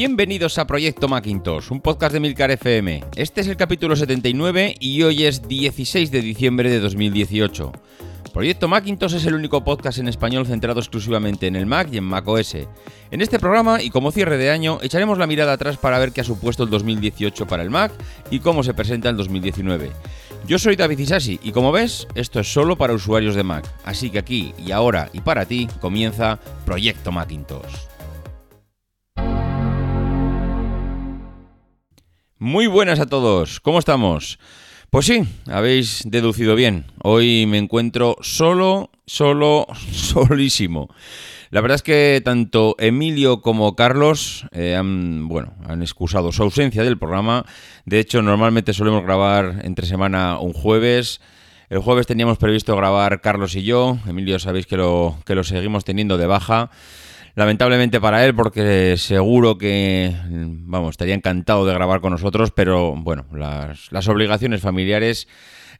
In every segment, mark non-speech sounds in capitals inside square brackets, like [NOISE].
Bienvenidos a Proyecto Macintosh, un podcast de Milcar FM. Este es el capítulo 79 y hoy es 16 de diciembre de 2018. Proyecto Macintosh es el único podcast en español centrado exclusivamente en el Mac y en Mac OS. En este programa, y como cierre de año, echaremos la mirada atrás para ver qué ha supuesto el 2018 para el Mac y cómo se presenta el 2019. Yo soy David Isasi y como ves, esto es solo para usuarios de Mac, así que aquí y ahora y para ti comienza Proyecto Macintosh. Muy buenas a todos, ¿cómo estamos? Pues sí, habéis deducido bien. Hoy me encuentro solo, solo, [LAUGHS] solísimo. La verdad es que tanto Emilio como Carlos eh, han, bueno, han excusado su ausencia del programa. De hecho, normalmente solemos grabar entre semana un jueves. El jueves teníamos previsto grabar Carlos y yo. Emilio sabéis que lo, que lo seguimos teniendo de baja. Lamentablemente para él, porque seguro que, vamos, estaría encantado de grabar con nosotros, pero bueno, las, obligaciones familiares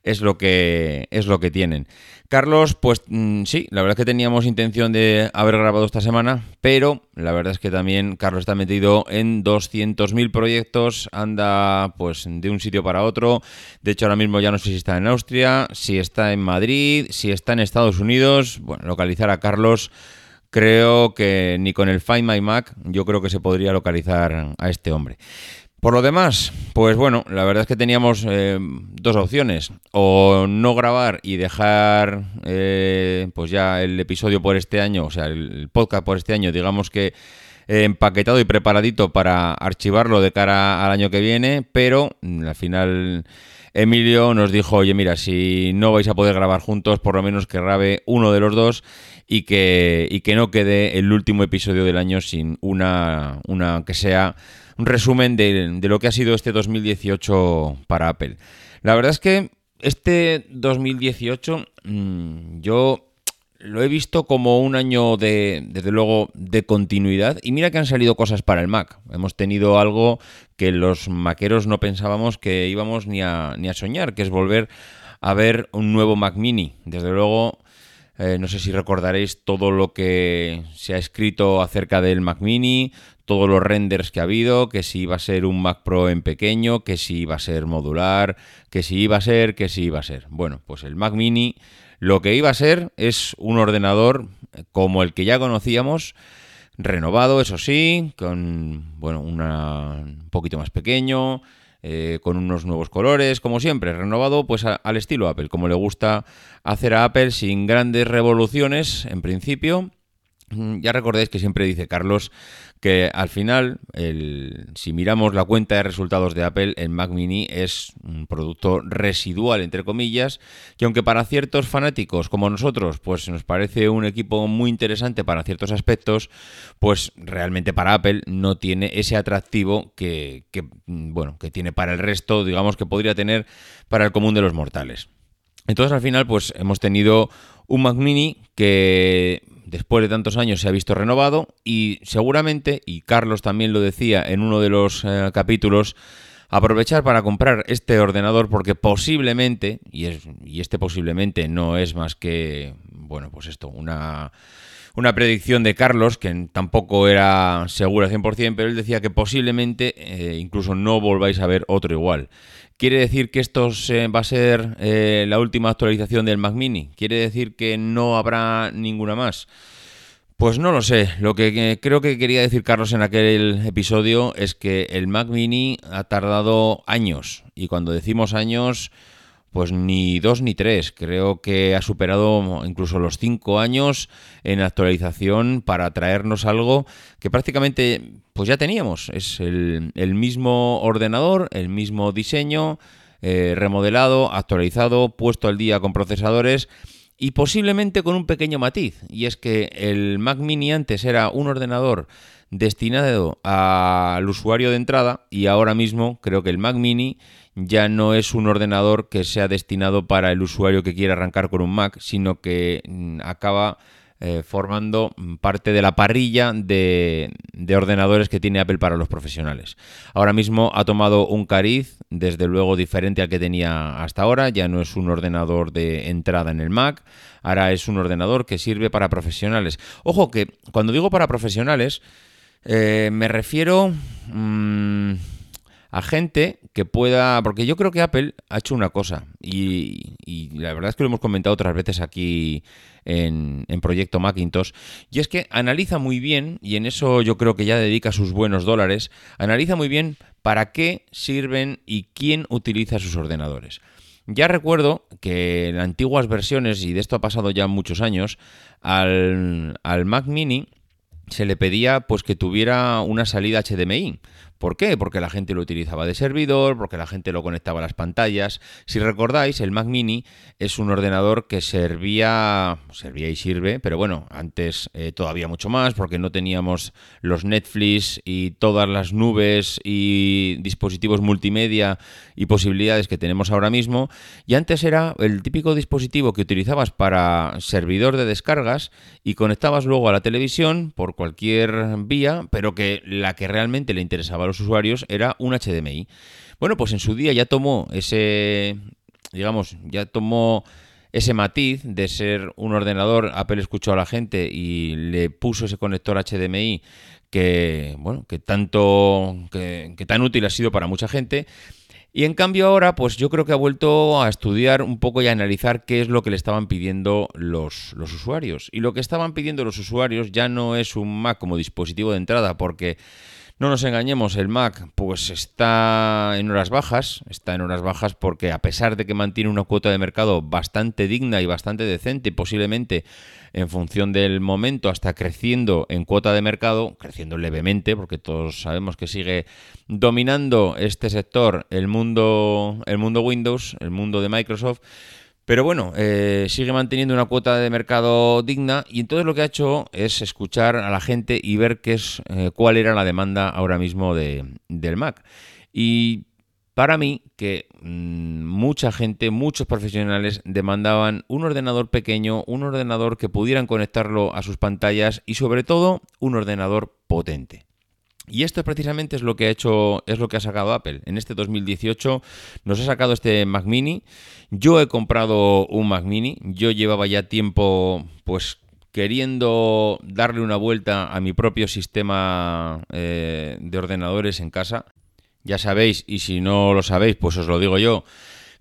es lo que es lo que tienen. Carlos, pues mm, sí, la verdad es que teníamos intención de haber grabado esta semana, pero la verdad es que también Carlos está metido en 200.000 proyectos, anda pues de un sitio para otro. De hecho, ahora mismo ya no sé si está en Austria, si está en Madrid, si está en Estados Unidos. Bueno, localizar a Carlos creo que ni con el Find My Mac yo creo que se podría localizar a este hombre. Por lo demás, pues bueno, la verdad es que teníamos eh, dos opciones. O no grabar y dejar eh, pues ya el episodio por este año, o sea, el podcast por este año, digamos que eh, empaquetado y preparadito para archivarlo de cara al año que viene, pero mm, al final Emilio nos dijo, oye, mira, si no vais a poder grabar juntos, por lo menos que grabe uno de los dos y que, y que no quede el último episodio del año sin una, una que sea un resumen de, de lo que ha sido este 2018 para Apple. La verdad es que este 2018 mm, yo lo he visto como un año de, desde luego, de continuidad. Y mira que han salido cosas para el Mac. Hemos tenido algo que los maqueros no pensábamos que íbamos ni a, ni a soñar, que es volver a ver un nuevo Mac Mini. Desde luego, eh, no sé si recordaréis todo lo que se ha escrito acerca del Mac Mini, todos los renders que ha habido, que si iba a ser un Mac Pro en pequeño, que si iba a ser modular, que si iba a ser, que si iba a ser. Bueno, pues el Mac Mini lo que iba a ser es un ordenador como el que ya conocíamos, renovado, eso sí, con bueno, un poquito más pequeño, eh, con unos nuevos colores, como siempre, renovado pues al estilo Apple, como le gusta hacer a Apple sin grandes revoluciones en principio. Mm, ya recordáis que siempre dice Carlos que al final, el, si miramos la cuenta de resultados de Apple, el Mac Mini es un producto residual, entre comillas, que aunque para ciertos fanáticos como nosotros, pues nos parece un equipo muy interesante para ciertos aspectos, pues realmente para Apple no tiene ese atractivo que, que bueno, que tiene para el resto, digamos que podría tener para el común de los mortales. Entonces al final, pues hemos tenido un Mac Mini que después de tantos años se ha visto renovado y seguramente, y Carlos también lo decía en uno de los eh, capítulos, aprovechar para comprar este ordenador porque posiblemente, y, es, y este posiblemente no es más que, bueno, pues esto, una, una predicción de Carlos, que tampoco era segura 100%, pero él decía que posiblemente eh, incluso no volváis a ver otro igual. ¿Quiere decir que esto va a ser eh, la última actualización del Mac Mini? ¿Quiere decir que no habrá ninguna más? Pues no lo sé. Lo que creo que quería decir Carlos en aquel episodio es que el Mac Mini ha tardado años. Y cuando decimos años, pues ni dos ni tres. Creo que ha superado incluso los cinco años en actualización para traernos algo que prácticamente pues ya teníamos. Es el, mismo ordenador, el mismo diseño, eh, remodelado, actualizado, puesto al día con procesadores y posiblemente con un pequeño matiz. Y es que el Mac Mini antes era un ordenador destinado al usuario de entrada y ahora mismo creo que el Mac Mini ya no es un ordenador que sea destinado para el usuario que quiera arrancar con un Mac, sino que mm, acaba eh, formando parte de la parrilla de, ordenadores que tiene Apple para los profesionales. Ahora mismo ha tomado un cariz, desde luego diferente al que tenía hasta ahora, ya no es un ordenador de entrada en el Mac, ahora es un ordenador que sirve para profesionales. Ojo que cuando digo para profesionales, Eh, me refiero mm, a gente que pueda, porque yo creo que Apple ha hecho una cosa y, la verdad es que lo hemos comentado otras veces aquí en, en, Proyecto Macintosh, y es que analiza muy bien, y en eso yo creo que ya dedica sus buenos dólares, analiza muy bien para qué sirven y quién utiliza sus ordenadores. Ya recuerdo que en antiguas versiones, y de esto ha pasado ya muchos años, al, al Mac Mini se le pedía pues que tuviera una salida HDMI. ¿Por qué? Porque la gente lo utilizaba de servidor, porque la gente lo conectaba a las pantallas. Si recordáis, el Mac Mini es un ordenador que servía, servía y sirve, pero bueno, antes eh, todavía mucho más, porque no teníamos los Netflix y todas las nubes y dispositivos multimedia y posibilidades que tenemos ahora mismo. Y antes era el típico dispositivo que utilizabas para servidor de descargas y conectabas luego a la televisión por cualquier vía, pero que la que realmente le interesaba los usuarios era un HDMI. Bueno, pues en su día ya tomó ese, digamos, ya tomó ese matiz de ser un ordenador, Apple escuchó a la gente y le puso ese conector HDMI que, bueno, que tanto, que, tan útil ha sido para mucha gente. Y en cambio ahora, pues yo creo que ha vuelto a estudiar un poco y a analizar qué es lo que le estaban pidiendo los, los, usuarios. Y lo que estaban pidiendo los usuarios ya no es un Mac como dispositivo de entrada, porque no nos engañemos, el Mac pues está en horas bajas, está en horas bajas porque a pesar de que mantiene una cuota de mercado bastante digna y bastante decente, posiblemente en función del momento hasta creciendo en cuota de mercado, creciendo levemente, porque todos sabemos que sigue dominando este sector el mundo, el mundo Windows, el mundo de Microsoft, pero bueno, eh, sigue manteniendo una cuota de mercado digna y entonces lo que ha hecho es escuchar a la gente y ver qué es, eh, cuál era la demanda ahora mismo de, del Mac. Y para mí, que mm, mucha gente, muchos profesionales demandaban un ordenador pequeño, un ordenador que pudieran conectarlo a sus pantallas y sobre todo un ordenador potente. Y esto precisamente es lo que ha hecho, es lo que ha sacado Apple. En este 2018 nos ha sacado este Mac Mini. Yo he comprado un Mac Mini. Yo llevaba ya tiempo, pues queriendo darle una vuelta a mi propio sistema eh, de ordenadores en casa. Ya sabéis, y si no lo sabéis, pues os lo digo yo,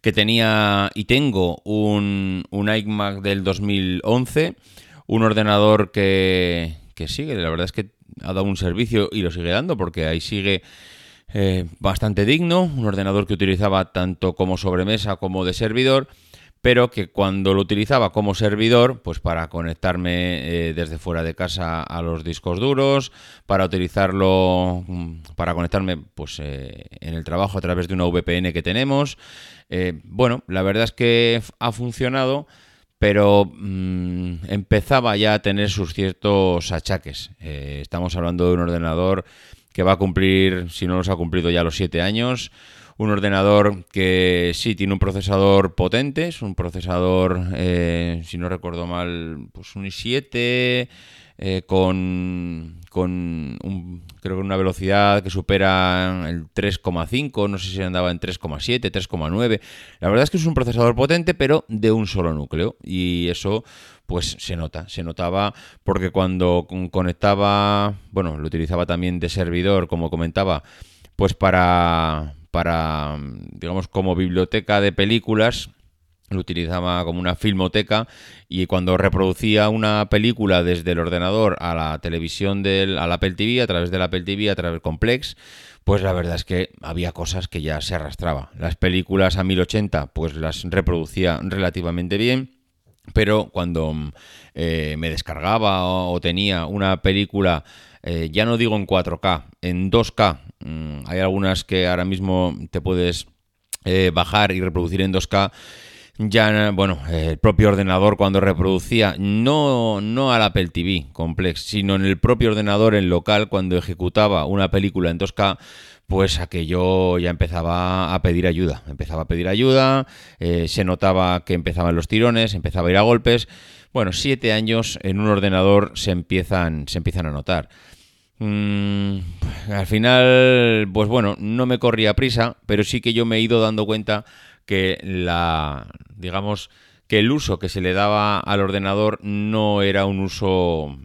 que tenía y tengo un, un iMac del 2011, un ordenador que, que sigue, la verdad es que ha dado un servicio y lo sigue dando porque ahí sigue eh, bastante digno, un ordenador que utilizaba tanto como sobremesa como de servidor, pero que cuando lo utilizaba como servidor, pues para conectarme eh, desde fuera de casa a los discos duros, para utilizarlo, mm, para conectarme pues eh, en el trabajo a través de una VPN que tenemos. bueno, la verdad es que ha funcionado pero mm, empezaba ya a tener sus ciertos achaques. Eh, estamos hablando de un ordenador que va a cumplir, si no los ha cumplido ya los siete años, un ordenador que sí tiene un procesador potente, es un procesador, eh, si no recuerdo mal, pues un i7 eh, con, con un, creo que una velocidad que supera el 3,5, no sé si andaba en 3,7, 3,9. La verdad es que es un procesador potente, pero de un solo núcleo. Y eso, pues se nota. Se notaba porque cuando conectaba, bueno, lo utilizaba también de servidor, como comentaba, pues para, para digamos, como biblioteca de películas lo utilizaba como una filmoteca y cuando reproducía una película desde el ordenador a la televisión del al Apple TV, a través del Apple TV, a través del Complex, pues la verdad es que había cosas que ya se arrastraba. Las películas a 1080 pues las reproducía relativamente bien, pero cuando eh, me descargaba o, tenía una película, eh, ya no digo en 4K, en 2K, mm, hay algunas que ahora mismo te puedes eh, bajar y reproducir en 2K, ya, bueno, el propio ordenador cuando reproducía, no, no al Apple TV Complex, sino en el propio ordenador en local cuando ejecutaba una película en 2K, pues aquello ya empezaba a pedir ayuda. Empezaba a pedir ayuda, eh, se notaba que empezaban los tirones, empezaba a ir a golpes. Bueno, siete años en un ordenador se empiezan, se empiezan a notar. Mm, al final, pues bueno, no me corría prisa, pero sí que yo me he ido dando cuenta que la, digamos, que el uso que se le daba al ordenador no era un uso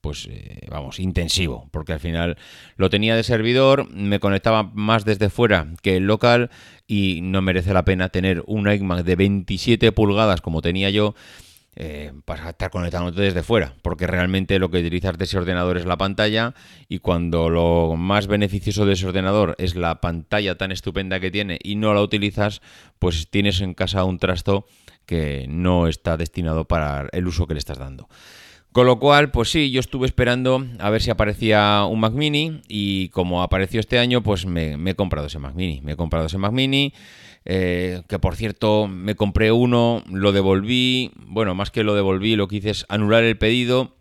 pues eh, vamos, intensivo, porque al final lo tenía de servidor, me conectaba más desde fuera que el local y no merece la pena tener un iMac de 27 pulgadas como tenía yo eh, para estar conectándote desde fuera, porque realmente lo que utilizas de ese ordenador es la pantalla y cuando lo más beneficioso de ese ordenador es la pantalla tan estupenda que tiene y no la utilizas, pues tienes en casa un trasto que no está destinado para el uso que le estás dando. Con lo cual, pues sí, yo estuve esperando a ver si aparecía un Mac Mini y como apareció este año, pues me, he comprado ese Mac Mini. Me he comprado ese Mac Mini, eh, que por cierto me compré uno, lo devolví, bueno, más que lo devolví, lo que hice es anular el pedido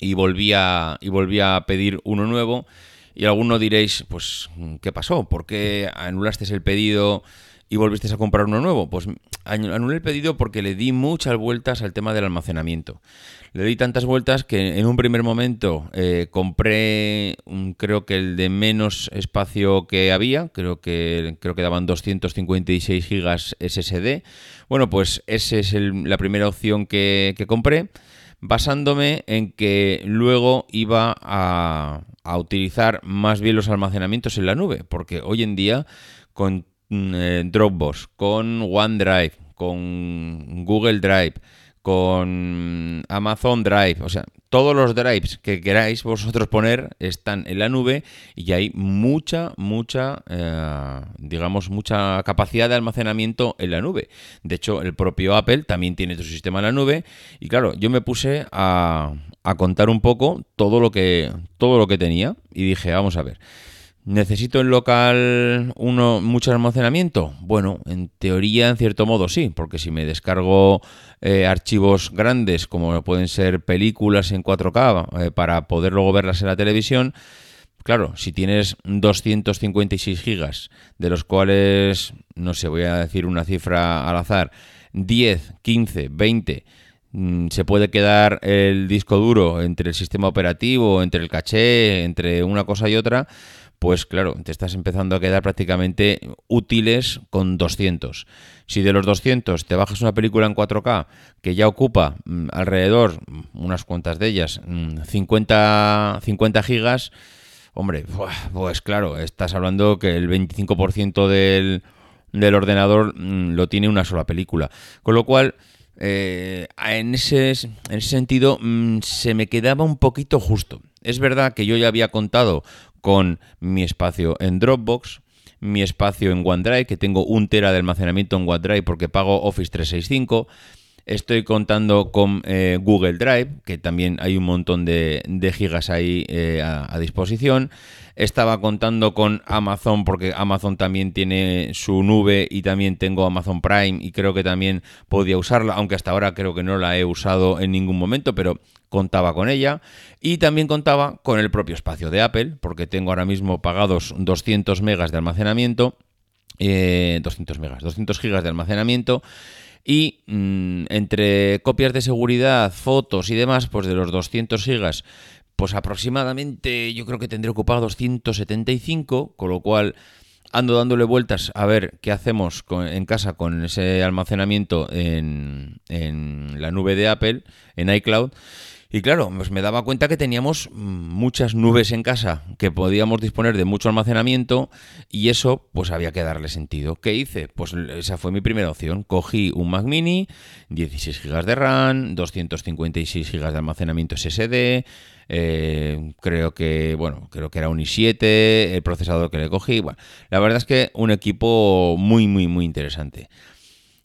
y volví a, y a pedir uno nuevo. Y alguno diréis, pues, ¿qué pasó? ¿Por qué anulaste el pedido? Y volviste a comprar uno nuevo? Pues anulé el pedido porque le di muchas vueltas al tema del almacenamiento. Le di tantas vueltas que en un primer momento eh, compré, creo que el de menos espacio que había, creo que, creo que daban 256 gigas SSD. Bueno, pues esa es la primera opción que, compré, basándome en que luego iba a, a utilizar más bien los almacenamientos en la nube, porque hoy en día con eh, Dropbox, con OneDrive, con Google Drive, con Amazon Drive, o sea, todos los drives que queráis vosotros poner están en la nube y hay mucha, mucha, eh, digamos, mucha capacidad de almacenamiento en la nube. De hecho, el propio Apple también tiene su sistema en la nube y claro, yo me puse a, a contar un poco todo lo que, todo lo que tenía y dije, vamos a ver. ¿Necesito en local uno mucho almacenamiento? Bueno, en teoría, en cierto modo sí, porque si me descargo eh, archivos grandes como pueden ser películas en 4K eh, para poder luego verlas en la televisión, claro, si tienes 256 gigas, de los cuales, no sé, voy a decir una cifra al azar, 10, 15, 20 se puede quedar el disco duro entre el sistema operativo, entre el caché, entre una cosa y otra, pues claro, te estás empezando a quedar prácticamente útiles con 200. Si de los 200 te bajas una película en 4K que ya ocupa mm, alrededor, mm, unas cuantas de ellas, 50, mm, 50 gigas, hombre, pues claro, estás hablando que el 25% del, del ordenador lo tiene una sola película. Con lo cual... Eh, en, ese, en, ese, sentido se me quedaba un poquito justo. Es verdad que yo ya había contado con mi espacio en Dropbox, mi espacio en OneDrive, que tengo un tera de almacenamiento en OneDrive porque pago Office 365. Estoy contando con eh, Google Drive, que también hay un montón de, gigas ahí eh, a, disposición. Estaba contando con Amazon porque Amazon también tiene su nube y también tengo Amazon Prime y creo que también podía usarla, aunque hasta ahora creo que no la he usado en ningún momento, pero contaba con ella. Y también contaba con el propio espacio de Apple, porque tengo ahora mismo pagados 200 megas de almacenamiento. 200 eh, megas, 200 gigas de almacenamiento. Y mm, entre copias de seguridad, fotos y demás, pues de los 200 gigas pues aproximadamente yo creo que tendré ocupado 275, con lo cual ando dándole vueltas a ver qué hacemos en casa con ese almacenamiento en, en la nube de Apple, en iCloud. Y claro, pues me daba cuenta que teníamos muchas nubes en casa, que podíamos disponer de mucho almacenamiento y eso pues había que darle sentido. ¿Qué hice? Pues esa fue mi primera opción. Cogí un Mac mini, 16 GB de RAM, 256 GB de almacenamiento SSD, eh, creo que, bueno, creo que era un i7, el procesador que le cogí. Bueno, la verdad es que un equipo muy, muy, muy interesante.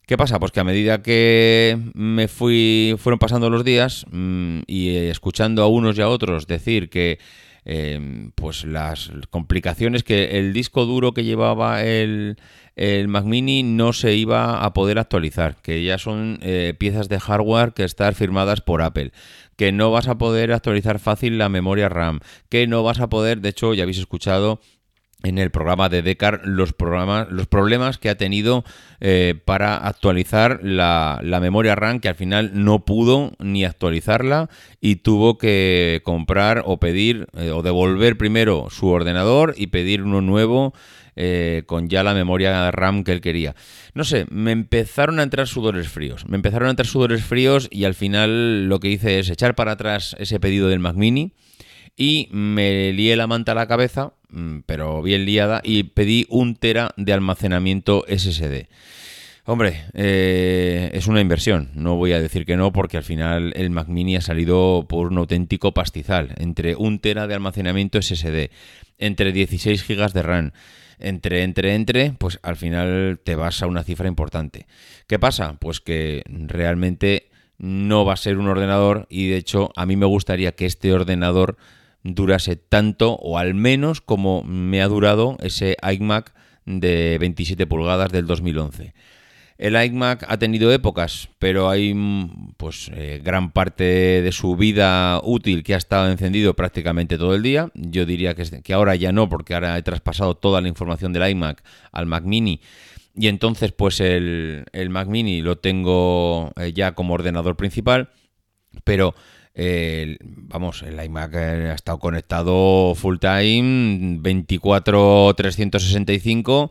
¿Qué pasa? Pues que a medida que me fui, fueron pasando los días mm, y escuchando a unos y a otros decir que em, pues las complicaciones que el disco duro que llevaba el, el Mac Mini no se iba a poder actualizar, que ya son eh, piezas de hardware que están firmadas por Apple, que no vas a poder actualizar fácil la memoria RAM, que no vas a poder, de hecho ya habéis escuchado en el programa de Decar los, los problemas que ha tenido eh, para actualizar la, memoria RAM, que al final no pudo ni actualizarla y tuvo que comprar o pedir eh, o devolver primero su ordenador y pedir uno nuevo eh, con ya la memoria RAM que él quería. No sé, me empezaron a entrar sudores fríos. Me empezaron a entrar sudores fríos y al final lo que hice es echar para atrás ese pedido del Mac Mini y me lié la manta a la cabeza, pero bien liada, y pedí un tera de almacenamiento SSD. Hombre, eh, es una inversión, no voy a decir que no, porque al final el Mac Mini ha salido por un auténtico pastizal, entre un tera de almacenamiento SSD, entre 16 gigas de RAM, entre, entre, entre, pues al final te vas a una cifra importante. ¿Qué pasa? Pues que realmente no va a ser un ordenador y de hecho a mí me gustaría que este ordenador durase tanto o al menos como me ha durado ese iMac de 27 pulgadas del 2011. El iMac ha tenido épocas, pero hay mm, pues eh, gran parte de su vida útil que ha estado encendido prácticamente todo el día. Yo diría que, ahora ya no, porque ahora he traspasado toda la información del iMac al Mac Mini. Y entonces pues el, Mac Mini lo tengo eh, ya como ordenador principal, pero vamos, el iMac ha estado conectado full time, 24-365,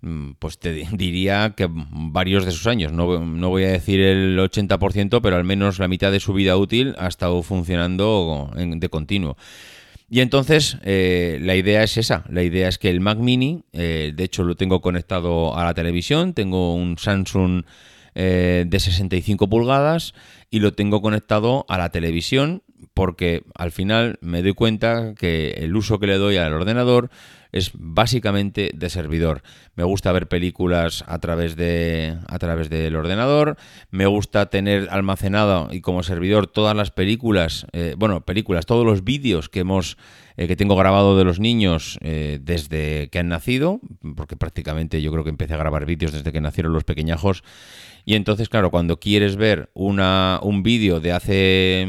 mm, pues te diría que varios de sus años, no, voy a decir el 80%, pero al menos la mitad de su vida útil ha estado funcionando de continuo. Y entonces eh, la idea es esa, la idea es que el Mac mini, eh, de hecho lo tengo conectado a la televisión, tengo un Samsung eh, de 65 pulgadas y lo tengo conectado a la televisión porque al final me doy cuenta que el uso que le doy al ordenador es básicamente de servidor. Me gusta ver películas a través de a través del ordenador, me gusta tener almacenado y como servidor todas las películas, eh, bueno, películas, todos los vídeos que hemos eh, que tengo grabado de los niños desde que han nacido, porque prácticamente yo creo que empecé a grabar vídeos desde que nacieron los pequeñajos y entonces, claro, cuando quieres ver una, un vídeo de hace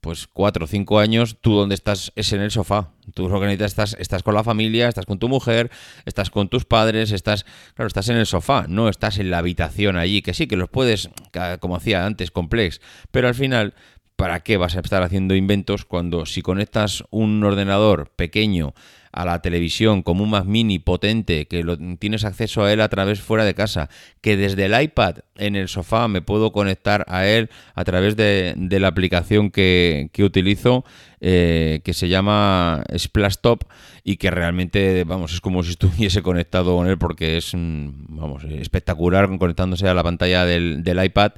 pues cuatro o cinco años, tú donde estás es en el sofá. Tú lo estás, estás con la familia, estás con tu mujer, estás con tus padres, estás, claro, estás en el sofá, no estás en la habitación allí, que sí, que los puedes, como hacía antes, complex, pero al final ¿para qué vas a estar haciendo inventos cuando si conectas un ordenador pequeño a la televisión como un Mac mini potente, que tienes acceso a él a través fuera de casa, que desde el iPad en el sofá me puedo conectar a él a través de, la aplicación que, utilizo, eh, que se llama Splash Top y que realmente, vamos, es como si [LAUGHS] estuviese conectado con él porque es, vamos, espectacular conectándose a la pantalla del, iPad.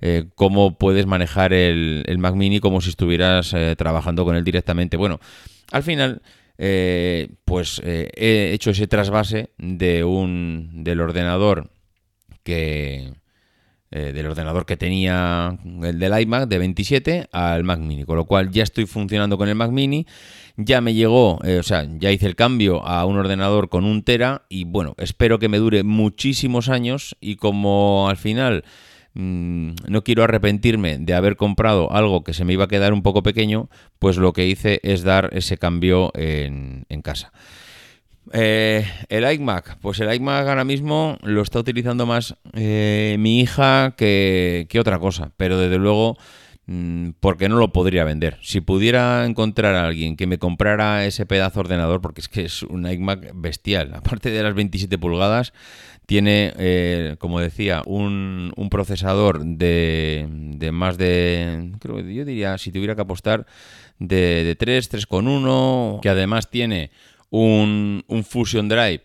Eh, cómo puedes manejar el, Mac Mini como si estuvieras eh, trabajando con él directamente. Bueno, al final eh, pues eh, he hecho ese trasvase de un del ordenador que eh, del ordenador que tenía el del iMac de 27 al Mac Mini, con lo cual ya estoy funcionando con el Mac Mini, ya me llegó, o sea, ya hice el cambio a un ordenador con un tera y bueno, espero que me dure muchísimos años y como al final Mm, no quiero arrepentirme de haber comprado algo que se me iba a quedar un poco pequeño, pues lo que hice es dar ese cambio en, casa. Eh, el iMac, pues el iMac ahora mismo lo está utilizando más eh, mi hija que, que, otra cosa, pero desde luego mm, porque no lo podría vender. Si pudiera encontrar a alguien que me comprara ese pedazo de ordenador, porque es que es un iMac bestial, [LAUGHS] aparte de las 27 pulgadas, tiene, eh, como decía, un, un procesador de, de, más de, creo yo diría, si tuviera que apostar, de, de 3, 3,1, que además tiene un, un Fusion Drive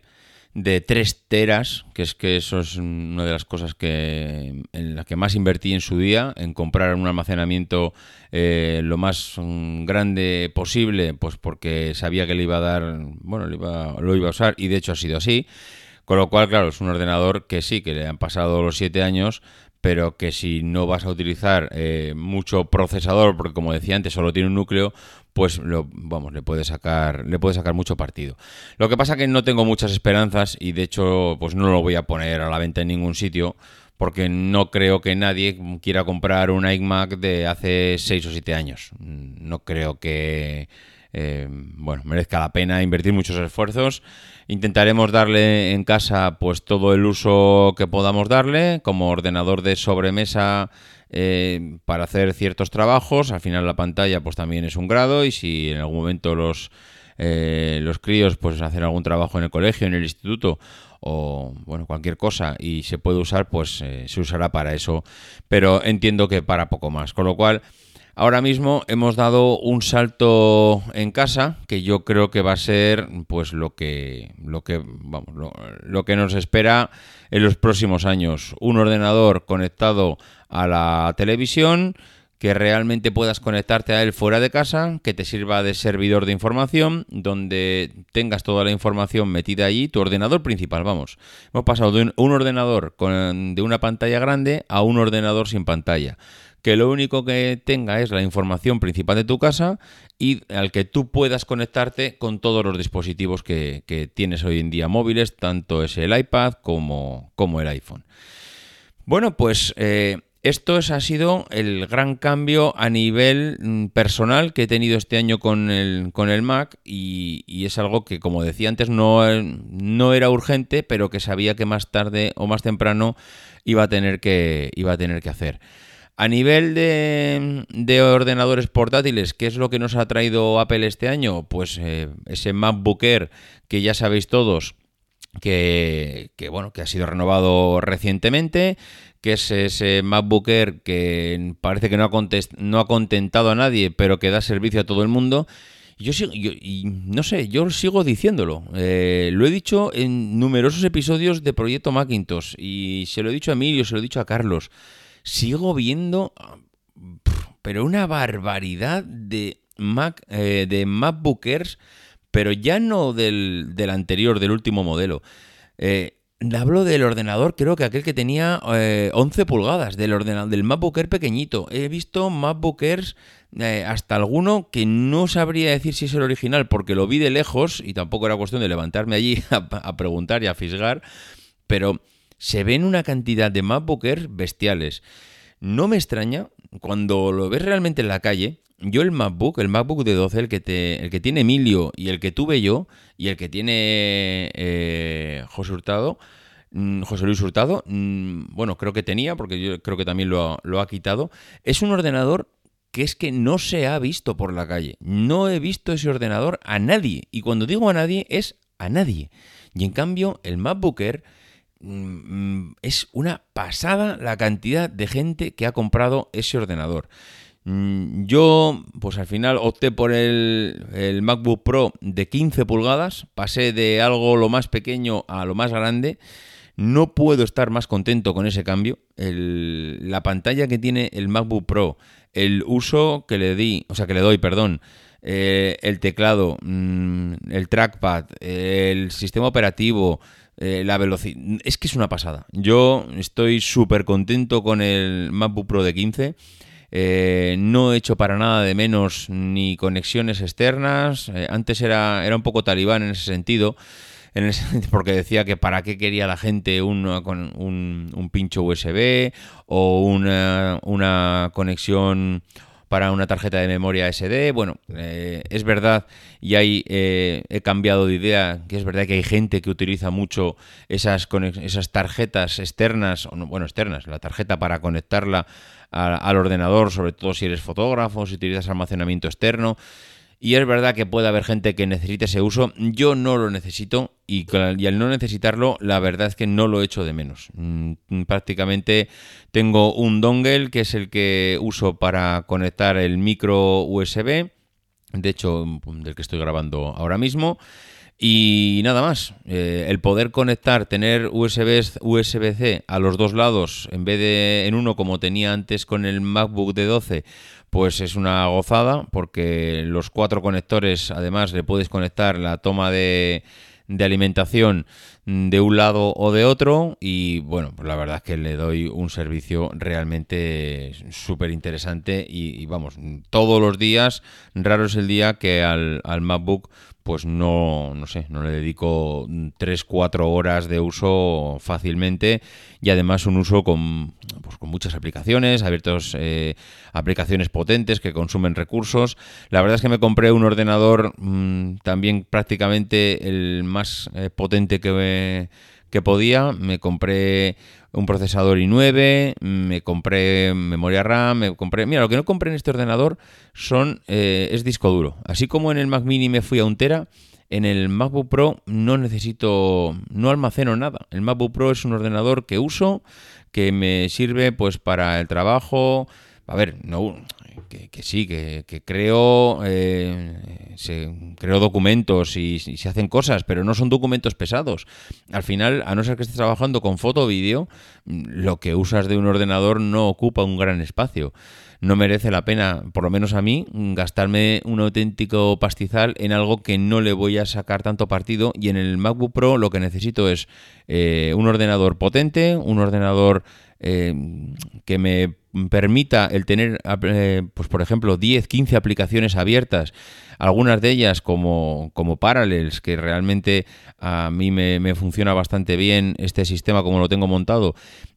de 3 teras, que es que eso es una de las cosas que en las que más invertí en su día, en comprar un almacenamiento eh, lo más mm, grande posible, pues porque sabía que le iba a dar, bueno, le iba, lo iba a usar y de hecho ha sido así. Con lo cual, claro, es un ordenador que sí, que le han pasado los siete años, pero que si no vas a utilizar eh, mucho procesador, porque como decía antes, solo tiene un núcleo, pues lo, vamos, le puede sacar, le puede sacar mucho partido. Lo que pasa que no tengo muchas esperanzas y de hecho, pues no lo voy a poner a la venta en ningún sitio, porque no creo que nadie quiera comprar un iMac de hace seis o siete años. No creo que eh, bueno, merezca la pena invertir muchos esfuerzos. Intentaremos darle en casa pues todo el uso que podamos darle, como ordenador de sobremesa eh, para hacer ciertos trabajos. Al final la pantalla pues también es un grado y si en algún momento los, eh, los críos pues hacen algún trabajo en el colegio, en el instituto o bueno cualquier cosa y se puede usar pues eh, se usará para eso pero entiendo que para poco más con lo cual ahora mismo hemos dado un salto en casa que yo creo que va a ser pues lo que lo que vamos lo, que nos espera en los próximos años un ordenador conectado a la televisión que realmente puedas conectarte a él fuera de casa, que te sirva de servidor de información, donde tengas toda la información metida allí, tu ordenador principal, vamos. Hemos pasado de un, ordenador con, de una pantalla grande a un ordenador sin pantalla que lo único que tenga es la información principal de tu casa y al que tú puedas conectarte con todos los dispositivos que, tienes hoy en día móviles, tanto es el iPad como, como el iPhone. Bueno, pues eh, esto ha sido el gran cambio a nivel mm, personal que he tenido este año con el, con el Mac y, es algo que, como decía antes, no, no, era urgente, pero que sabía que más tarde o más temprano iba a tener que, iba a tener que hacer. A nivel de, de, ordenadores portátiles, ¿qué es lo que nos ha traído Apple este año? Pues eh, ese MacBook Air que ya sabéis todos que, que, bueno, que ha sido renovado recientemente, que es ese MacBook Air que parece que no ha, no ha contentado a nadie, pero que da servicio a todo el mundo. Yo sigo, y no sé, yo sigo diciéndolo. Eh, lo he dicho en numerosos episodios de Proyecto Macintosh y se lo he dicho a Emilio, se lo he dicho a Carlos. Sigo viendo, pero una barbaridad de Mac, eh, de MacBookers, pero ya no del, del anterior, del último modelo. Eh, Hablo del ordenador, creo que aquel que tenía 11 eh, pulgadas, del, ordenador, del MacBook Air pequeñito. He visto MacBook Airs eh, hasta alguno que no sabría decir si es el original porque lo vi de lejos y tampoco era cuestión de levantarme allí [LAUGHS] a, preguntar y a fisgar, pero se ven una cantidad de MacBook Airs bestiales. No me extraña cuando lo ves realmente en la calle. Yo el MacBook, el MacBook de 12, el que, el que tiene Emilio y el que tuve yo y el que tiene eh, José Hurtado, mm, José Luis Hurtado, mm, bueno, creo que tenía, porque yo creo que también lo, lo ha quitado, es un ordenador que es que no se ha visto por la calle. No he visto ese ordenador a nadie. Y cuando digo a nadie, es a nadie. Y en cambio, el MacBook Air Mm, es una pasada la cantidad de gente que ha comprado ese ordenador. Mm, yo, pues al final opté por el, MacBook Pro de 15 pulgadas, pasé de algo lo más pequeño a lo más grande. No puedo estar más contento con ese cambio. la pantalla que tiene el MacBook Pro, el uso que le di, o sea, que le doy, perdón, eh, el teclado, mm, el trackpad, el sistema operativo, eh, la velocidad. Es que es una pasada. Yo estoy súper contento con el MacBook Pro de 15. Eh, no he hecho para nada de menos ni conexiones externas. Eh, antes era, era un poco talibán en ese sentido. En [LAUGHS] porque decía que para qué quería la gente un, un pincho USB o una, una conexión para una tarjeta de memoria SD. Bueno, eh, es verdad y ahí eh, he cambiado de idea, que es verdad que hay gente que utiliza mucho esas, esas tarjetas externas, bueno, externas, la tarjeta para conectarla al ordenador, sobre todo si eres fotógrafo, si utilizas almacenamiento externo. Y es verdad que puede haber gente que necesite ese uso. Yo no lo necesito y, al no necesitarlo, la verdad es que no lo echo de menos. Mm, prácticamente tengo un dongle que es el que uso para conectar el micro USB. De hecho, del que estoy grabando ahora mismo. Y nada más, eh, el poder conectar, tener USB, USB-C a los dos lados en vez de en uno como tenía antes con el MacBook de 12, pues es una gozada porque los cuatro conectores además le puedes conectar la toma de, alimentación de un lado o de otro y bueno, pues la verdad es que le doy un servicio realmente súper interesante y, vamos, todos los días, raro es el día que al, al MacBook pues no, no sé, no le dedico 3-4 horas de uso fácilmente y además un uso con, pues, con muchas aplicaciones, abiertos eh, aplicaciones potentes que consumen recursos. La verdad es que me compré un ordenador mm, también prácticamente el más eh, potente que, que podía. Me compré un procesador i9, me compré memoria RAM, me compré... Mira, lo que no compré en este ordenador son eh, es disco duro. Así como en el Mac Mini me fui a un tera, en el MacBook Pro no necesito, no almaceno nada. El MacBook Pro es un ordenador que uso, que me sirve pues para el trabajo. A ver, no, que, sí, que, creo, eh, se, documentos y, se hacen cosas, pero no son documentos pesados. Al final, a no ser que estés trabajando con foto o vídeo, lo que usas de un ordenador no ocupa un gran espacio. No merece la pena, por lo menos a mí, gastarme un auténtico pastizal en algo que no le voy a sacar tanto partido. Y en el MacBook Pro lo que necesito es eh, un ordenador potente, un ordenador eh, que me permita el tener, eh, pues por ejemplo, 10, 15 aplicaciones abiertas, algunas de ellas como, como Parallels, que realmente a mí me, funciona bastante bien este sistema como lo tengo montado,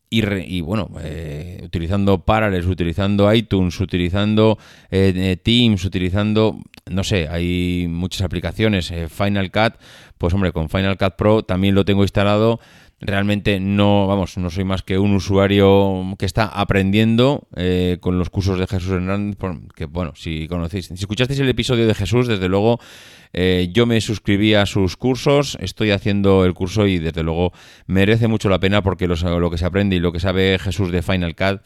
y, bueno, eh, utilizando Parallels, utilizando iTunes, utilizando Teams, utilizando, no sé, hay muchas aplicaciones, Final Cut, pues hombre, con Final Cut Pro también lo tengo instalado realmente no, vamos, no soy más que un usuario que está aprendiendo eh, con los cursos de Jesús Hernández, que bueno, si conocéis, si escuchasteis el episodio de Jesús, desde luego eh, yo me suscribí a sus cursos, estoy haciendo el curso y desde luego merece mucho la pena porque lo que se aprende y lo que sabe Jesús de Final Cut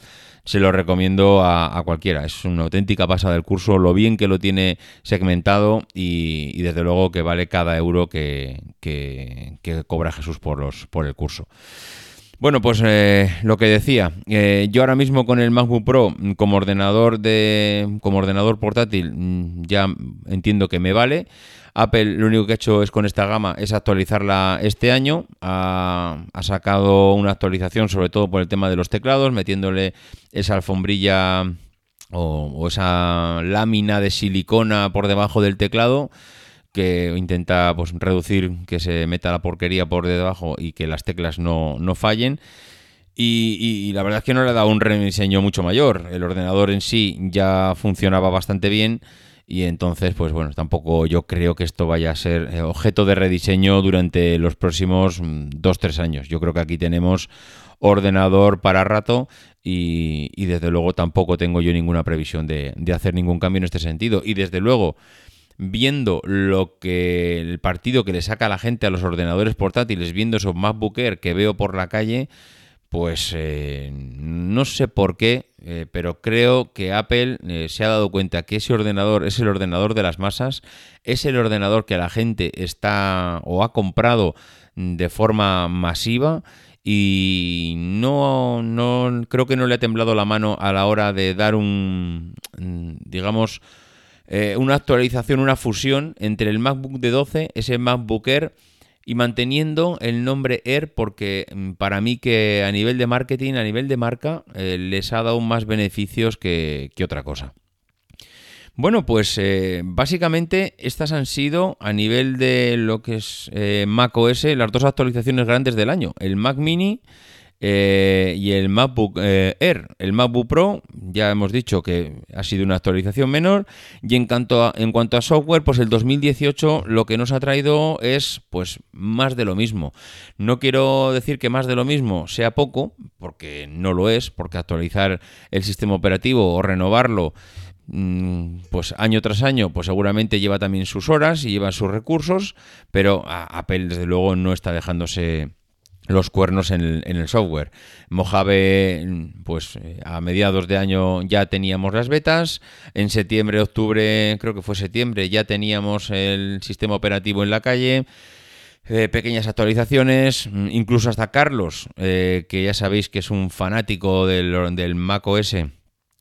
se lo recomiendo a, cualquiera. Es una auténtica pasada del curso, lo bien que lo tiene segmentado y, desde luego que vale cada euro que, cobra Jesús por, los, por el curso. Bueno, pues eh, lo que decía, eh, yo ahora mismo con el MacBook Pro como ordenador de como ordenador portátil mm, ya entiendo que me vale. Apple lo único que ha hecho es con esta gama es actualizarla este año. Ha, sacado una actualización sobre todo por el tema de los teclados, metiéndole esa alfombrilla o, esa lámina de silicona por debajo del teclado que intenta pues, reducir que se meta la porquería por debajo y que las teclas no, fallen. Y, y, la verdad es que no le ha dado un rediseño mucho mayor. El ordenador en sí ya funcionaba bastante bien y entonces, pues bueno, tampoco yo creo que esto vaya a ser eh, objeto de rediseño durante los próximos 2-3 mm, años. Yo creo que aquí tenemos ordenador para rato y, desde luego tampoco tengo yo ninguna previsión de, hacer ningún cambio en este sentido. Y desde luego, viendo lo que el partido que le saca a la gente a los ordenadores portátiles, viendo esos MacBook Air que veo por la calle, pues eh, no sé por qué, eh, pero creo que Apple eh, se ha dado cuenta que ese ordenador es el ordenador de las masas, es el ordenador que la gente está o ha comprado de forma masiva y no, no creo que no le ha temblado la mano a la hora de dar un, digamos, una actualización, una fusión entre el MacBook de 12, ese MacBook Air, y manteniendo el nombre Air porque mm, para mí que a nivel de marketing, a nivel de marca, eh, les ha dado más beneficios que, otra cosa. Bueno, pues eh, básicamente estas han sido a nivel de lo que es eh, Mac OS las dos actualizaciones grandes del año. El Mac Mini eh, y el MacBook eh, Air, el MacBook Pro, ya hemos dicho que ha sido una actualización menor. Y en cuanto, a, en cuanto a software, pues el 2018 lo que nos ha traído es pues más de lo mismo. No quiero decir que más de lo mismo sea poco, porque no lo es, porque actualizar el sistema operativo o renovarlo mm, pues año tras año, pues seguramente lleva también sus horas y lleva sus recursos, pero Apple desde luego no está dejándose los cuernos en el, software. Mojave, pues eh, a mediados de año ya teníamos las betas, en septiembre, octubre, creo que fue septiembre, ya teníamos el sistema operativo en la calle. Eh, pequeñas actualizaciones, mm, incluso hasta Carlos, eh, que ya sabéis que es un fanático del, del Mac OS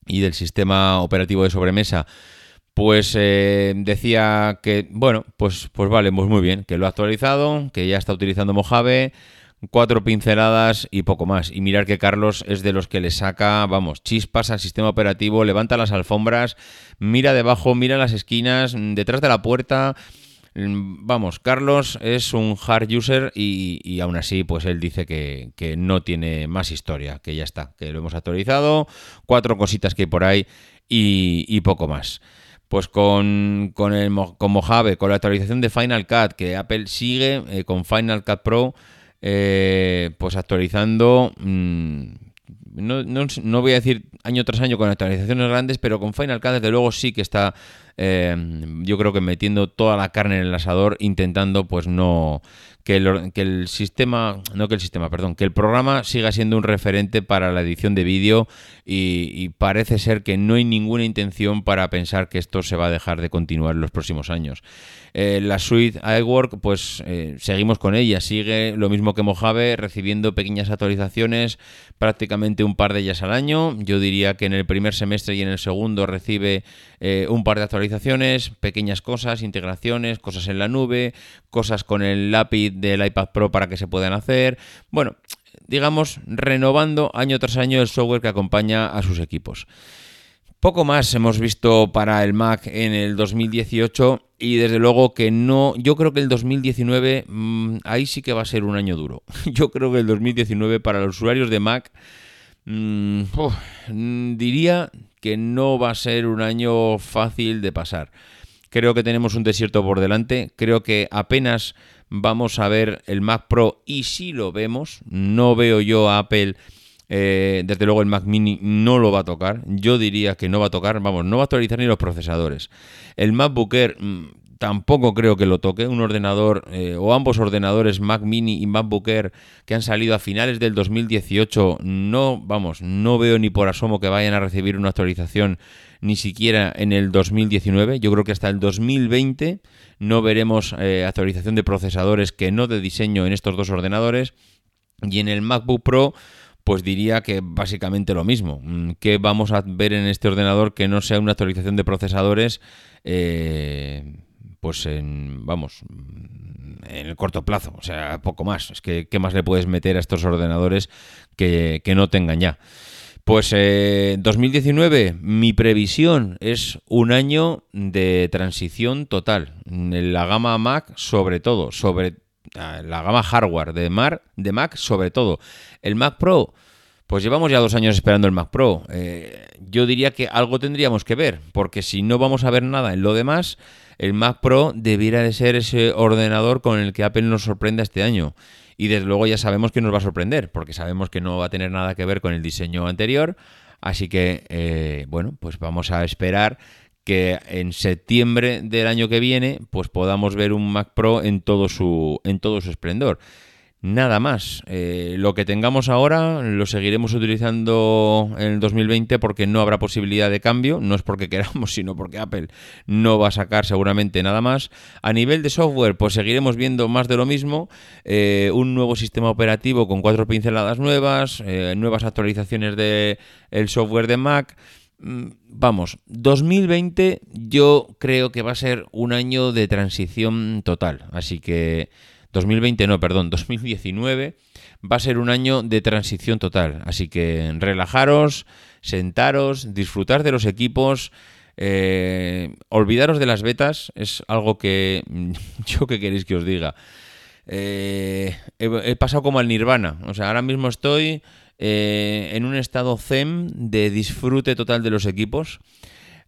y del sistema operativo de sobremesa, pues decía que, bueno, pues, pues vale, pues muy bien, que lo ha actualizado, que ya está utilizando Mojave, cuatro pinceladas y poco más. Y mirar que Carlos es de los que le saca, vamos, chispas al sistema operativo, levanta las alfombras, mira debajo, mira las esquinas, detrás de la puerta. Mm, vamos, Carlos es un hard user y, aún así, pues él dice que, no tiene más historia, que ya está, que lo hemos actualizado, cuatro cositas que hay por ahí y, poco más. Pues con, con, el, con Mojave, con la actualización de Final Cut, que Apple sigue eh, con Final Cut Pro, eh, pues actualizando... Mm, no, no, voy a decir año tras año con actualizaciones grandes, pero con Final Cut desde luego sí que está, eh, yo creo que metiendo toda la carne en el asador, intentando pues no que el, que el sistema, no que el sistema, perdón, que el programa siga siendo un referente para la edición de vídeo y, parece ser que no hay ninguna intención para pensar que esto se va a dejar de continuar en los próximos años. Eh, la suite iWork, pues eh, seguimos con ella, sigue lo mismo que Mojave, recibiendo pequeñas actualizaciones, prácticamente un par de ellas al año. Yo diría que en el primer semestre y en el segundo recibe eh, un par de actualizaciones, pequeñas cosas, integraciones, cosas en la nube, cosas con el lápiz del iPad Pro para que se puedan hacer. Bueno, digamos, renovando año tras año el software que acompaña a sus equipos. Poco más hemos visto para el Mac en el 2018 y desde luego que no, yo creo que el 2019 mm, ahí sí que va a ser un año duro. [LAUGHS] Yo creo que el 2019 para los usuarios de Mac mm, mm, diría que no va a ser un año fácil de pasar. Creo que tenemos un desierto por delante, creo que apenas vamos a ver el Mac Pro y si lo vemos, no veo yo a Apple, eh, desde luego el Mac Mini no lo va a tocar, yo diría que no va a tocar, vamos, no va a actualizar ni los procesadores. El MacBook Air mm, tampoco creo que lo toque, un ordenador eh, o ambos ordenadores Mac Mini y MacBook Air que han salido a finales del 2018, no, vamos, no veo ni por asomo que vayan a recibir una actualización ni siquiera en el 2019, yo creo que hasta el 2020 no veremos eh, actualización de procesadores que no de diseño en estos dos ordenadores. Y en el MacBook Pro, pues diría que básicamente lo mismo. Mm, ¿Qué vamos a ver en este ordenador que no sea una actualización de procesadores? Eh, pues en, vamos, en el corto plazo, o sea, poco más. Es que, ¿qué más le puedes meter a estos ordenadores que, que no tengan ya? Pues 2019, eh, mi previsión es un año de transición total. En la gama Mac, sobre todo, sobre ah, la gama hardware de Mac, de Mac, sobre todo. El Mac Pro, pues llevamos ya dos años esperando el Mac Pro. Eh, yo diría que algo tendríamos que ver, porque si no vamos a ver nada en lo demás, el Mac Pro debiera de ser ese ordenador con el que Apple nos sorprenda este año y desde luego ya sabemos que nos va a sorprender, porque sabemos que no va a tener nada que ver con el diseño anterior, así que, eh, bueno, pues vamos a esperar que en septiembre del año que viene pues podamos ver un Mac Pro en todo su, en todo su esplendor. Nada más. Eh, lo que tengamos ahora lo seguiremos utilizando en el 2020 porque no habrá posibilidad de cambio. No es porque [LAUGHS] queramos, sino porque Apple no va a sacar seguramente nada más. A nivel de software, pues seguiremos viendo más de lo mismo. Eh, un nuevo sistema operativo con cuatro pinceladas nuevas, eh, nuevas actualizaciones del el software de Mac. Mm, vamos, 2020 yo creo que va a ser un año de transición total. Así que 2020 no, perdón, 2019 va a ser un año de transición total. Así que relajaros, sentaros, disfrutar de los equipos. Eh, olvidaros de las betas, es algo que [LAUGHS] yo que queréis que os diga. Eh, he, pasado como al nirvana, o sea, ahora mismo estoy eh, en un estado zen de disfrute total de los equipos.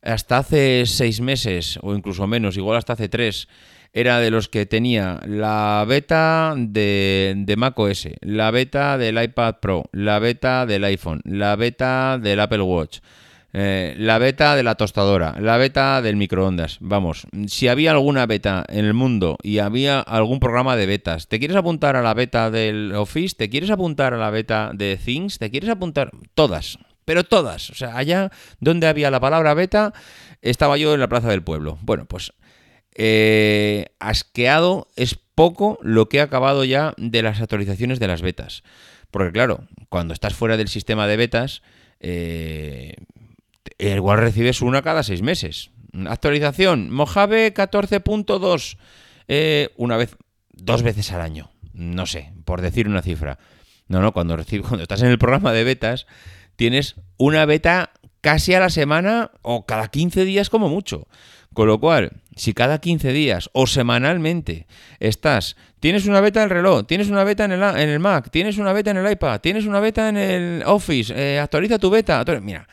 Hasta hace seis meses, o incluso menos, igual hasta hace tres, era de los que tenía la beta de, de Mac OS, la beta del iPad Pro, la beta del iPhone, la beta del Apple Watch. Eh, la beta de la tostadora, la beta del microondas. Vamos, si había alguna beta en el mundo y había algún programa de betas, ¿te quieres apuntar a la beta del Office? ¿Te quieres apuntar a la beta de Things? ¿Te quieres apuntar? Todas, pero todas. O sea, allá donde había la palabra beta, estaba yo en la plaza del pueblo. Bueno, pues eh, asqueado es poco lo que ha acabado ya de las actualizaciones de las betas. Porque claro, cuando estás fuera del sistema de betas, eh, igual recibes una cada seis meses. Actualización, Mojave 14.2, eh, una vez, dos veces al año. No sé, por decir una cifra. No, no, cuando, recibes, [LAUGHS] cuando estás en el programa de betas, tienes una beta casi a la semana o cada 15 días como mucho. Con lo cual, si cada 15 días o semanalmente estás, tienes una beta en el reloj, tienes una beta en el, Mac, tienes una beta en el iPad, tienes una beta en el Office, eh, actualiza tu beta. Mira,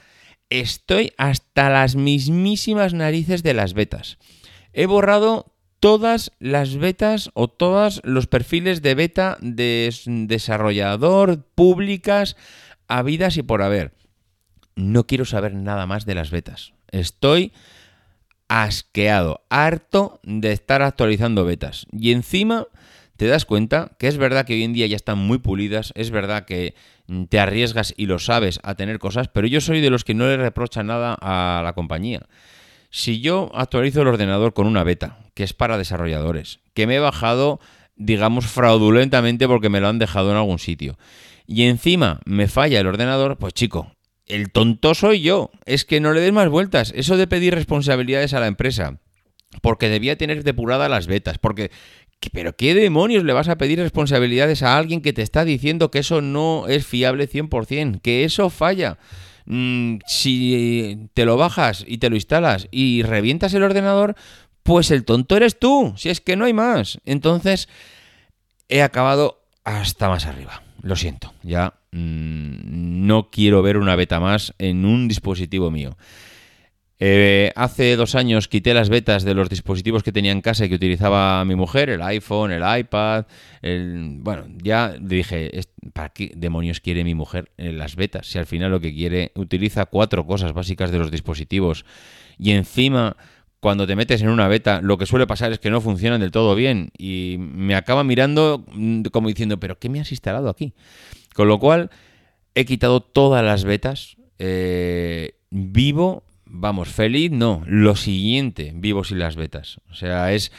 estoy hasta las mismísimas narices de las betas. He borrado todas las betas o todos los perfiles de beta de desarrollador públicas habidas y por haber. No quiero saber nada más de las betas. Estoy asqueado, harto de estar actualizando betas. Y encima te das cuenta que es verdad que hoy en día ya están muy pulidas, es verdad que te arriesgas y lo sabes a tener cosas, pero yo soy de los que no le reprocha nada a la compañía. Si yo actualizo el ordenador con una beta, que es para desarrolladores, que me he bajado, digamos, fraudulentamente porque me lo han dejado en algún sitio, y encima me falla el ordenador, pues chico, el tonto soy yo. Es que no le des más vueltas. Eso de pedir responsabilidades a la empresa. Porque debía tener depuradas las betas. Porque pero ¿qué demonios le vas a pedir responsabilidades a alguien que te está diciendo que eso no es fiable 100%? Que eso falla. Mm, si te lo bajas y te lo instalas y revientas el ordenador, pues el tonto eres tú. Si es que no hay más. Entonces, he acabado hasta más arriba. Lo siento. Ya mm, no quiero ver una beta más en un dispositivo mío. Eh, hace dos años quité las betas de los dispositivos que tenía en casa y que utilizaba mi mujer, el iPhone, el iPad. Bueno, ya dije, ¿para qué demonios quiere mi mujer las betas? Si al final lo que quiere, utiliza cuatro cosas básicas de los dispositivos y encima cuando te metes en una beta, lo que suele pasar es que no funcionan del todo bien y me acaba mirando mm, como diciendo, pero ¿qué me has instalado aquí? Con lo cual, he quitado todas las betas, eh, vivo vamos, feliz no, lo siguiente, vivos y las betas. O sea, es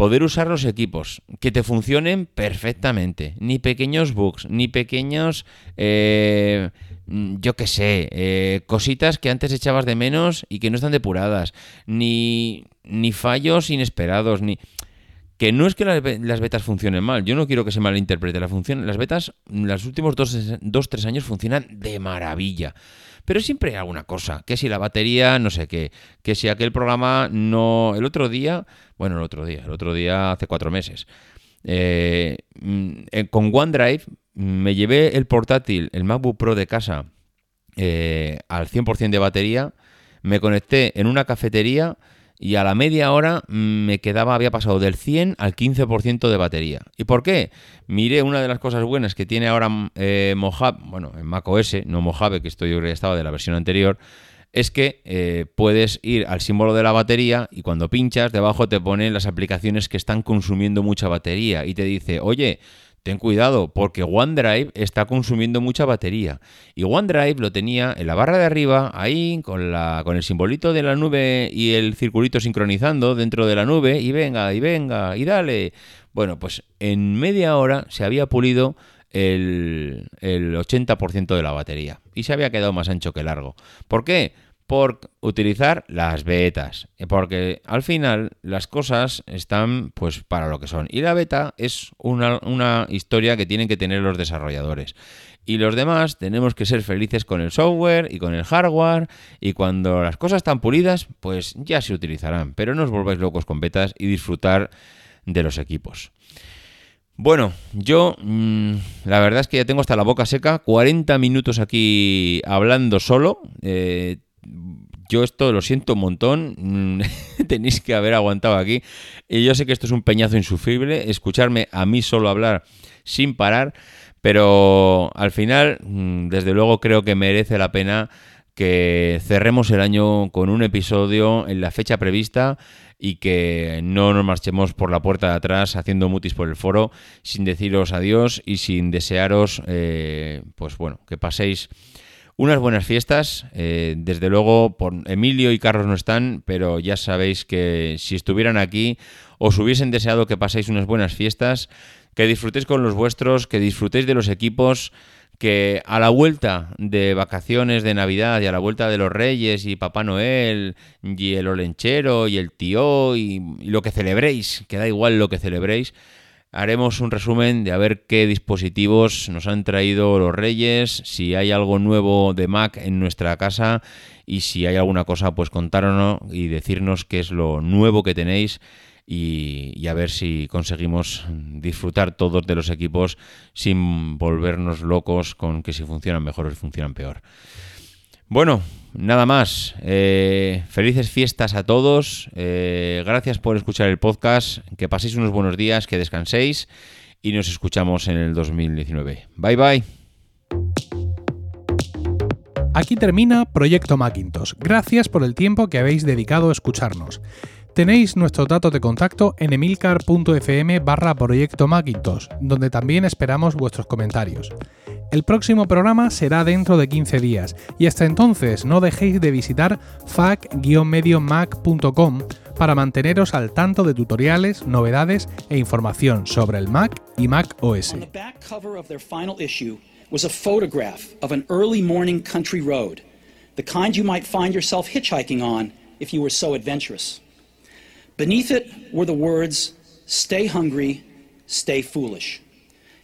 poder usar los equipos, que te funcionen perfectamente, ni pequeños bugs, ni pequeños, eh, yo qué sé, eh, cositas que antes echabas de menos y que no están depuradas, ni, ni fallos inesperados, ni... Que no es que las, betas funcionen mal, yo no quiero que se malinterprete la función. Las betas, los últimos dos, dos, tres años funcionan de maravilla. Pero siempre hay alguna cosa, que si la batería, no sé qué, que si aquel programa no... El otro día, bueno, el otro día, el otro día hace cuatro meses, eh, mm, eh, con OneDrive me llevé el portátil, el MacBook Pro de casa, eh, al 100% de batería, me conecté en una cafetería y a la media hora mm, me quedaba, había pasado del 100 al 15% de batería. ¿Y por qué? Miré una de las cosas buenas que tiene ahora eh, Mojave, bueno, en macOS, no Mojave, que estoy yo estaba de la versión anterior, es que eh, puedes ir al símbolo de la batería y cuando pinchas debajo te pone las aplicaciones que están consumiendo mucha batería y te dice, oye, ten cuidado porque OneDrive está consumiendo mucha batería. Y OneDrive lo tenía en la barra de arriba, ahí, con, la, con el simbolito de la nube y el circulito sincronizando dentro de la nube, y venga, y venga, y dale. Bueno, pues en media hora se había pulido el, el 80% de la batería y se había quedado más ancho que largo. ¿Por qué? Por utilizar las betas, porque al final las cosas están pues para lo que son. Y la beta es una, una, historia que tienen que tener los desarrolladores. Y los demás tenemos que ser felices con el software y con el hardware. Y cuando las cosas están pulidas, pues ya se utilizarán. Pero no os volváis locos con betas y disfrutar de los equipos. Bueno, yo mm, la verdad es que ya tengo hasta la boca seca, 40 minutos aquí hablando solo. Eh, yo esto lo siento un montón, mm, [LAUGHS] tenéis que haber aguantado aquí. Y yo sé que esto es un peñazo insufrible, escucharme a mí solo hablar sin parar, pero al final, mm, desde luego creo que merece la pena que cerremos el año con un episodio en la fecha prevista y que no nos marchemos por la puerta de atrás haciendo mutis por el foro sin deciros adiós y sin desearos, eh, pues bueno, que paséis unas buenas fiestas. Eh, desde luego, por Emilio y Carlos no están, pero ya sabéis que si estuvieran aquí, os hubiesen deseado que paséis unas buenas fiestas, que disfrutéis con los vuestros, que disfrutéis de los equipos, que a la vuelta de vacaciones de Navidad y a la vuelta de los Reyes y Papá Noel y el Olenchero y el tío y, y lo que celebréis, que da igual lo que celebréis, haremos un resumen de a ver qué dispositivos nos han traído los Reyes, si hay algo nuevo de Mac en nuestra casa y si hay alguna cosa, pues contárnoslo y decirnos qué es lo nuevo que tenéis y, a ver si conseguimos disfrutar todos de los equipos sin volvernos locos con que si funcionan mejor o si funcionan peor. Bueno, nada más. Eh, felices fiestas a todos. Eh, gracias por escuchar el podcast. Que paséis unos buenos días, que descanséis y nos escuchamos en el 2019. Bye bye. Aquí termina Proyecto Macintosh. Gracias por el tiempo que habéis dedicado a escucharnos. Tenéis nuestros datos de contacto en emilcar.fm barra Proyecto Macintosh, donde también esperamos vuestros comentarios. El próximo programa será dentro de 15 días y hasta entonces no dejéis de visitar fac-mediomac.com para manteneros al tanto de tutoriales, novedades e información sobre el Mac y Mac OS. Was a photograph of an early morning country road, the kind you might find yourself hitchhiking on if you were so adventurous. Beneath it were the words, Stay hungry, stay foolish.